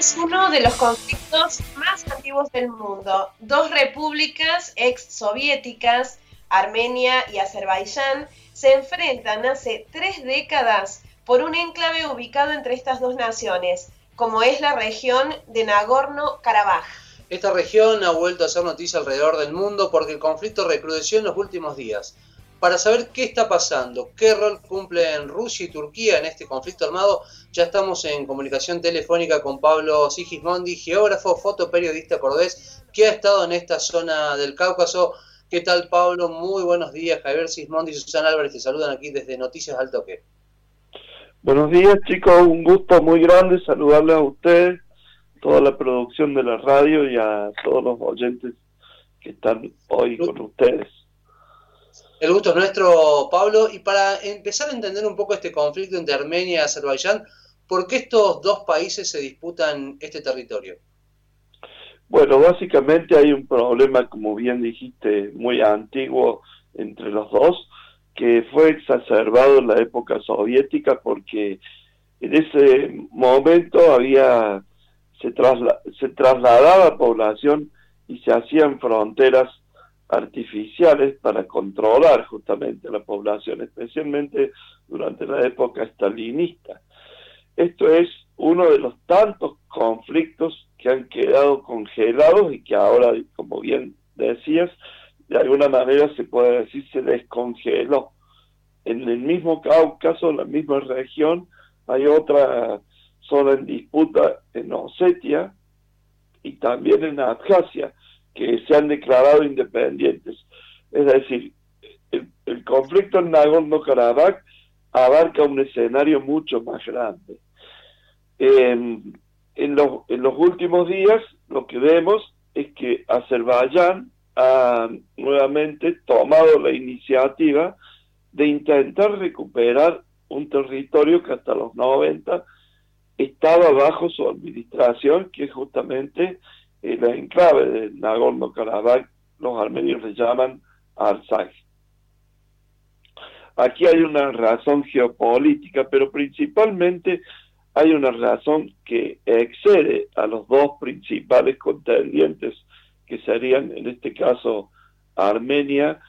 es uno de los conflictos más antiguos del mundo. Dos repúblicas ex-soviéticas, Armenia y Azerbaiyán, se enfrentan hace tres décadas por un enclave ubicado entre estas dos naciones, como es la región de Nagorno-Karabaj. Esta región ha vuelto a ser noticia alrededor del mundo porque el conflicto recrudeció en los últimos días. Para saber qué está pasando, qué rol cumplen Rusia y Turquía en este conflicto armado, ya estamos en comunicación telefónica con Pablo Sigismondi, geógrafo, fotoperiodista cordés, que ha estado en esta zona del Cáucaso. ¿Qué tal, Pablo? Muy buenos días. Javier Sismondi y Susana Álvarez te saludan aquí desde Noticias al Toque. Buenos días, chicos. Un gusto muy grande saludarles a ustedes, toda la producción de la radio y a todos los oyentes que están hoy con ustedes. El gusto es nuestro, Pablo. Y para empezar a entender un poco este conflicto entre Armenia y Azerbaiyán, ¿por qué estos dos países se disputan este territorio? Bueno, básicamente hay un problema, como bien dijiste, muy antiguo entre los dos, que fue exacerbado en la época soviética porque en ese momento había se, se trasladaba población y se hacían fronteras artificiales para controlar justamente la población, especialmente durante la época estalinista. Esto es uno de los tantos conflictos que han quedado congelados y que ahora, como bien decías, de alguna manera se puede decir se descongeló. En el mismo Cáucaso, en la misma región, hay otra zona en disputa en Osetia y también en Abjasia que se han declarado independientes. Es decir, el, conflicto en Nagorno-Karabaj abarca un escenario mucho más grande. en, los, en los últimos días lo que vemos es que Azerbaiyán ha nuevamente tomado la iniciativa de intentar recuperar un territorio que hasta los 90 estaba bajo su administración, que justamente la enclave de Nagorno-Karabaj, los armenios le llaman Artsakh. Aquí hay una razón geopolítica, pero principalmente hay una razón que excede a los dos principales contendientes, que serían en este caso Armenia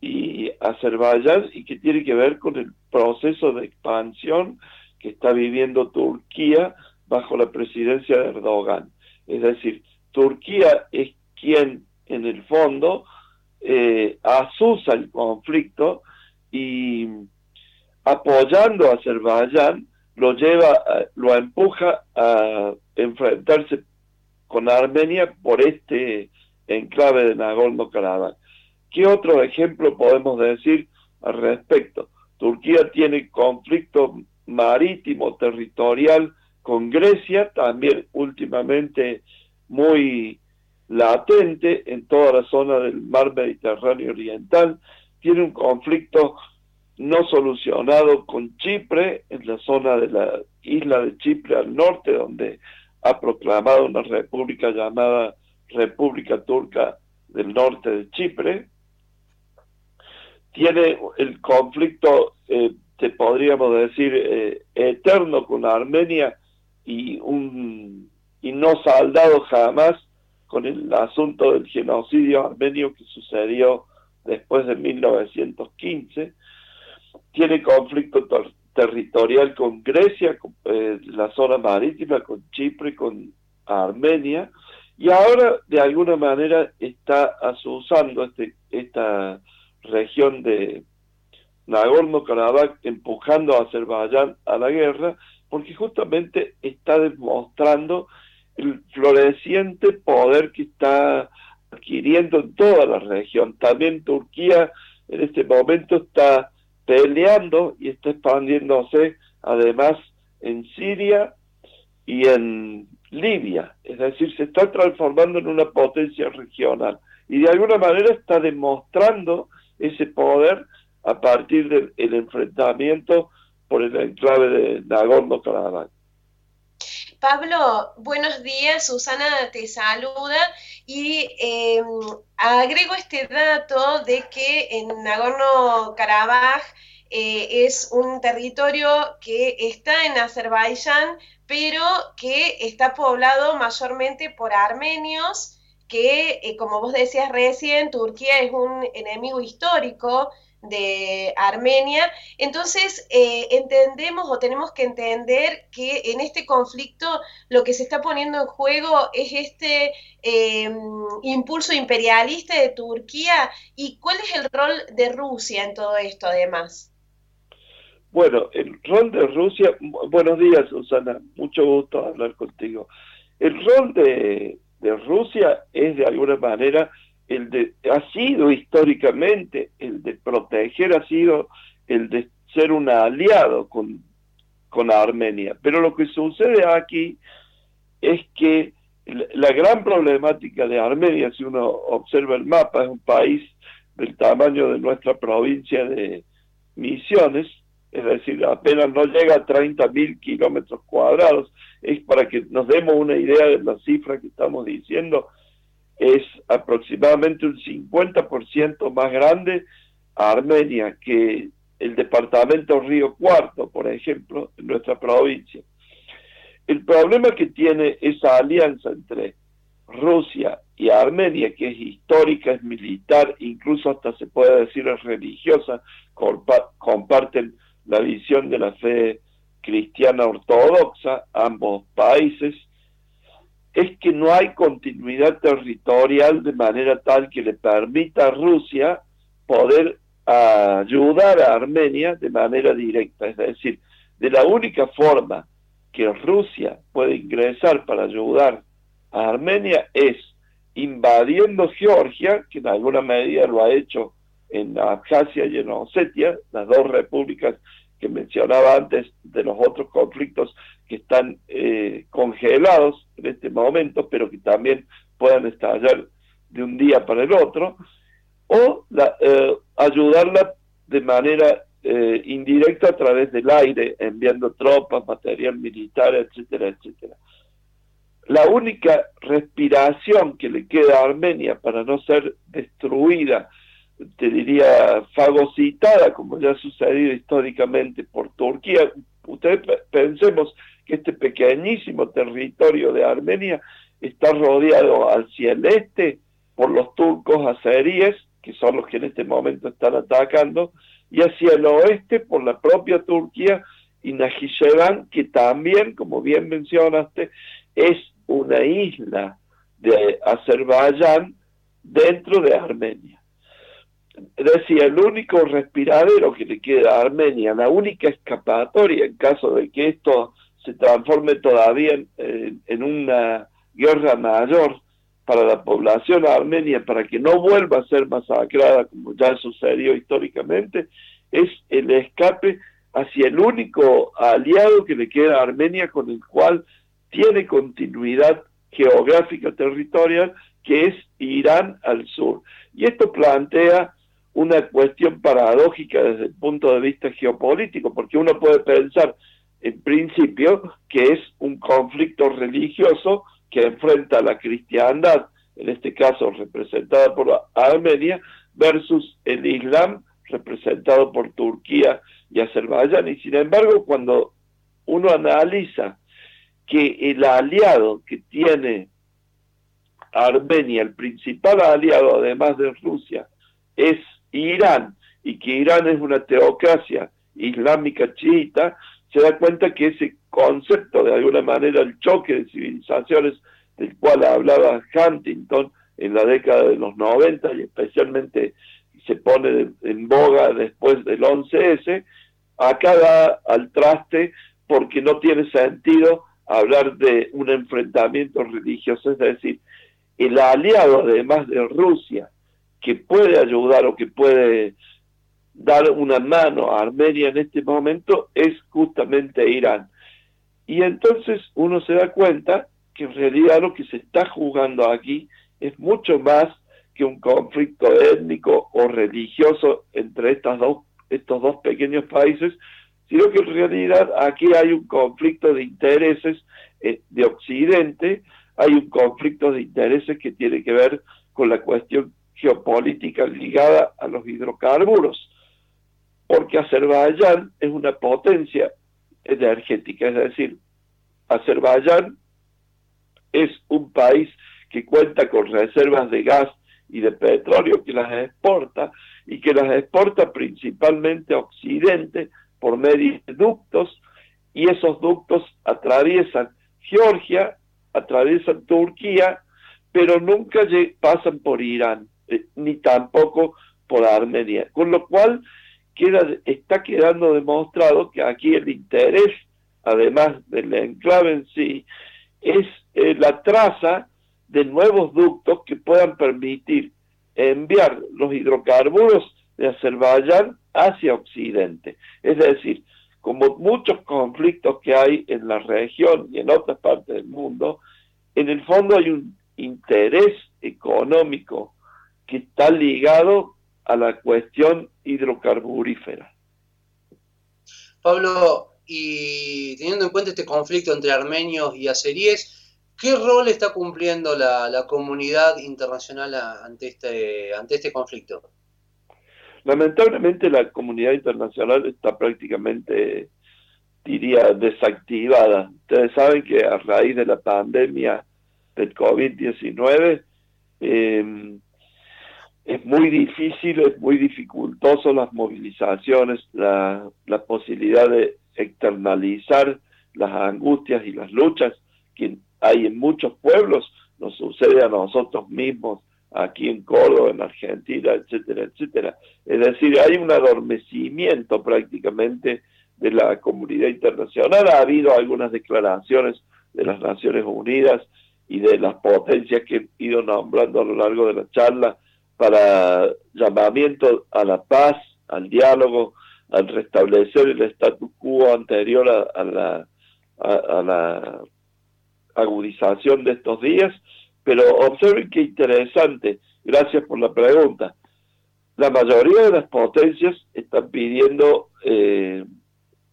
y Azerbaiyán, y que tiene que ver con el proceso de expansión que está viviendo Turquía bajo la presidencia de Erdogan. Es decir, Turquía es quien en el fondo eh, asusa el conflicto y apoyando a Azerbaiyán lo lleva, lo empuja a enfrentarse con Armenia por este enclave de Nagorno-Karabaj. ¿Qué otro ejemplo podemos decir al respecto? Turquía tiene conflicto marítimo, territorial con Grecia, también últimamente muy latente en toda la zona del mar Mediterráneo Oriental, tiene un conflicto no solucionado con Chipre, en la zona de la isla de Chipre al norte, donde ha proclamado una república llamada República Turca del Norte de Chipre. Tiene el conflicto, eh, te podríamos decir, eh, eterno con Armenia y un y no saldado jamás con el asunto del genocidio armenio que sucedió después de 1915. Tiene conflicto territorial con Grecia, con, eh, la zona marítima, con Chipre, con Armenia, y ahora de alguna manera está asusando este, esta región de Nagorno-Karabaj, empujando a Azerbaiyán a la guerra, porque justamente está demostrando el floreciente poder que está adquiriendo en toda la región. También Turquía en este momento está peleando y está expandiéndose además en Siria y en Libia. Es decir, se está transformando en una potencia regional y de alguna manera está demostrando ese poder a partir del enfrentamiento por el enclave de Nagorno-Karabaj. Pablo, buenos días, Susana te saluda y em, agrego este dato de que en Nagorno-Karabaj eh, es un territorio que está en Azerbaiyán, pero que está poblado mayormente por armenios, que, eh, como vos decías recién, Turquía es un enemigo histórico de Armenia. Entonces, eh, entendemos o tenemos que entender que en este conflicto lo que se está poniendo en juego es este em, impulso imperialista de Turquía y cuál es el rol de Rusia en todo esto además. Bueno, el rol de Rusia, buenos días Susana, mucho gusto hablar contigo. El rol de, de Rusia es de alguna manera el de, ha sido históricamente el de proteger, ha sido el de ser un aliado con, con Armenia. Pero lo que sucede aquí es que la gran problemática de Armenia, si uno observa el mapa, es un país del tamaño de nuestra provincia de Misiones, es decir, apenas no llega a 30 mil kilómetros cuadrados. Es para que nos demos una idea de la cifra que estamos diciendo, es aproximadamente un 50% más grande a Armenia que el departamento Río Cuarto, por ejemplo, en nuestra provincia. El problema que tiene esa alianza entre Rusia y Armenia, que es histórica, es militar, incluso hasta se puede decir es religiosa, comparten la visión de la fe cristiana ortodoxa, ambos países, es que no hay continuidad territorial de manera tal que le permita a Rusia poder ayudar a Armenia de manera directa. Es decir, de la única forma que Rusia puede ingresar para ayudar a Armenia es invadiendo Georgia, que en alguna medida lo ha hecho en Abjasia y en Osetia, las dos repúblicas que mencionaba antes de los otros conflictos que están eh, congelados en este momento, pero que también puedan estallar de un día para el otro, o eh, ayudarla de manera eh, indirecta a través del aire, enviando tropas, material militar, etcétera, etcétera. La única respiración que le queda a Armenia para no ser destruida te diría, fagocitada, como ya ha sucedido históricamente por Turquía. Ustedes pensemos que este pequeñísimo territorio de Armenia está rodeado hacia el este por los turcos azeríes, que son los que en este momento están atacando, y hacia el oeste por la propia Turquía y Najicheván, que también, como bien mencionaste, es una isla de Azerbaiyán dentro de Armenia. Decía, el único respiradero que le queda a Armenia, la única escapatoria en caso de que esto se transforme todavía en, una guerra mayor para la población armenia, para que no vuelva a ser masacrada como ya sucedió históricamente, es el escape hacia el único aliado que le queda a Armenia con el cual tiene continuidad geográfica territorial, que es Irán al sur. Y esto plantea una cuestión paradójica desde el punto de vista geopolítico, porque uno puede pensar en principio que es un conflicto religioso que enfrenta a la cristiandad, en este caso representada por Armenia, versus el Islam representado por Turquía y Azerbaiyán. Y sin embargo, cuando uno analiza que el aliado que tiene Armenia, el principal aliado además de Rusia, es Irán y que Irán es una teocracia islámica chiita, se da cuenta que ese concepto, de alguna manera, el choque de civilizaciones del cual hablaba Huntington en la década de los 90 y especialmente se pone en boga después del 11S, acá al traste porque no tiene sentido hablar de un enfrentamiento religioso, es decir, el aliado además de Rusia que puede ayudar o que puede dar una mano a Armenia en este momento es justamente Irán. Y entonces uno se da cuenta que en realidad lo que se está jugando aquí es mucho más que un conflicto étnico o religioso entre estas dos, estos dos pequeños países, sino que en realidad aquí hay un conflicto de intereses eh, de Occidente, hay un conflicto de intereses que tiene que ver con la cuestión geopolítica ligada a los hidrocarburos, porque Azerbaiyán es una potencia energética, es decir, Azerbaiyán es un país que cuenta con reservas de gas y de petróleo que las exporta y que las exporta principalmente a Occidente por medio de ductos y esos ductos atraviesan Georgia, atraviesan Turquía, pero nunca pasan por Irán, eh, ni tampoco por Armenia. Con lo cual queda, está quedando demostrado que aquí el interés, además del enclave en sí, es eh, la traza de nuevos ductos que puedan permitir enviar los hidrocarburos de Azerbaiyán hacia Occidente. Es decir, como muchos conflictos que hay en la región y en otras partes del mundo, en el fondo hay un interés económico que está ligado a la cuestión hidrocarburífera. Pablo, y teniendo en cuenta este conflicto entre armenios y azeríes, ¿qué rol está cumpliendo la, comunidad internacional ante este, ante este conflicto? Lamentablemente la comunidad internacional está prácticamente, diría, desactivada. Ustedes saben que a raíz de la pandemia del COVID-19, eh, es muy difícil, es muy dificultoso las movilizaciones, la, la posibilidad de externalizar las angustias y las luchas que hay en muchos pueblos, nos sucede a nosotros mismos aquí en Córdoba, en Argentina, etcétera, etcétera. Es decir, hay un adormecimiento prácticamente de la comunidad internacional. Ha habido algunas declaraciones de las Naciones Unidas y de las potencias que he ido nombrando a lo largo de la charla para llamamiento a la paz, al diálogo, al restablecer el status quo anterior a, la, a, la agudización de estos días, pero observen qué interesante, gracias por la pregunta. La mayoría de las potencias están pidiendo eh,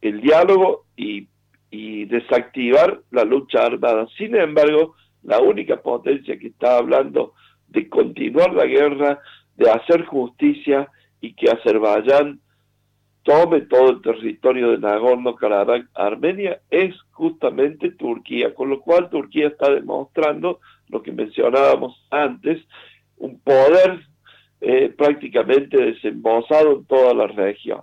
el diálogo y, y desactivar la lucha armada. Sin embargo, la única potencia que está hablando de continuar la guerra, de hacer justicia y que Azerbaiyán tome todo el territorio de Nagorno-Karabaj, Armenia, es justamente Turquía, con lo cual Turquía está demostrando lo que mencionábamos antes, un poder eh, prácticamente desembosado en toda la región.